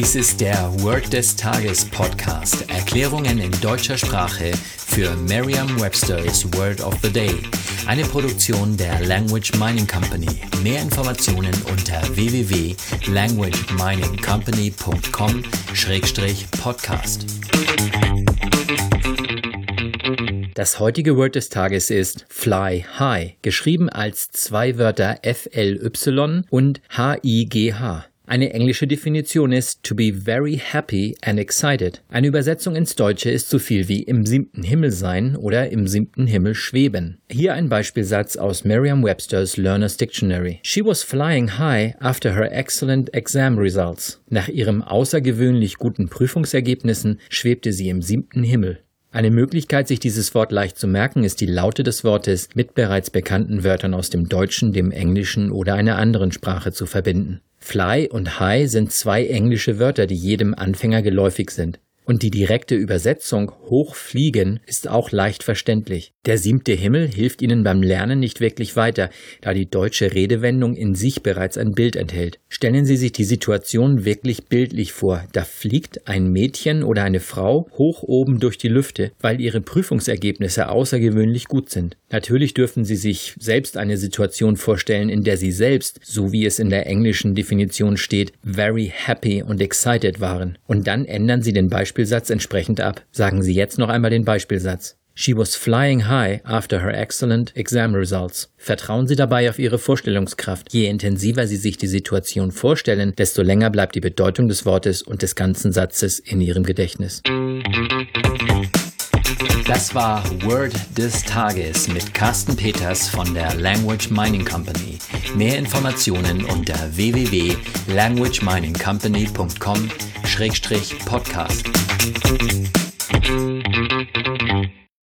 Dies ist der Word des Tages Podcast. Erklärungen in deutscher Sprache für Merriam-Webster's Word of the Day. Eine Produktion der Language Mining Company. Mehr Informationen unter www.languageminingcompany.com-podcast. Das heutige Word des Tages ist Fly High, geschrieben als zwei Wörter FLY und HIGH. Eine englische Definition ist to be very happy and excited. Eine Übersetzung ins Deutsche ist so viel wie im siebten Himmel sein oder im siebten Himmel schweben. Hier ein Beispielsatz aus Merriam-Webster's Learner's Dictionary. She was flying high after her excellent exam results. Nach ihrem außergewöhnlich guten Prüfungsergebnissen schwebte sie im siebten Himmel. Eine Möglichkeit, sich dieses Wort leicht zu merken, ist die Laute des Wortes mit bereits bekannten Wörtern aus dem Deutschen, dem Englischen oder einer anderen Sprache zu verbinden. Fly und High sind zwei englische Wörter, die jedem Anfänger geläufig sind. Und die direkte Übersetzung hochfliegen ist auch leicht verständlich. Der siebte Himmel hilft Ihnen beim Lernen nicht wirklich weiter, da die deutsche Redewendung in sich bereits ein Bild enthält. Stellen Sie sich die Situation wirklich bildlich vor. Da fliegt ein Mädchen oder eine Frau hoch oben durch die Lüfte, weil ihre Prüfungsergebnisse außergewöhnlich gut sind. Natürlich dürfen Sie sich selbst eine Situation vorstellen, in der Sie selbst, so wie es in der englischen Definition steht, very happy und excited waren. Und dann ändern Sie den Beispiel Beispielsatz entsprechend ab. Sagen Sie jetzt noch einmal den Beispielsatz. She was flying high after her excellent exam results. Vertrauen Sie dabei auf Ihre Vorstellungskraft. Je intensiver Sie sich die Situation vorstellen, desto länger bleibt die Bedeutung des Wortes und des ganzen Satzes in Ihrem Gedächtnis. Das war Word des Tages mit Carsten Peters von der Language Mining Company. Mehr Informationen unter schrägstrich podcast.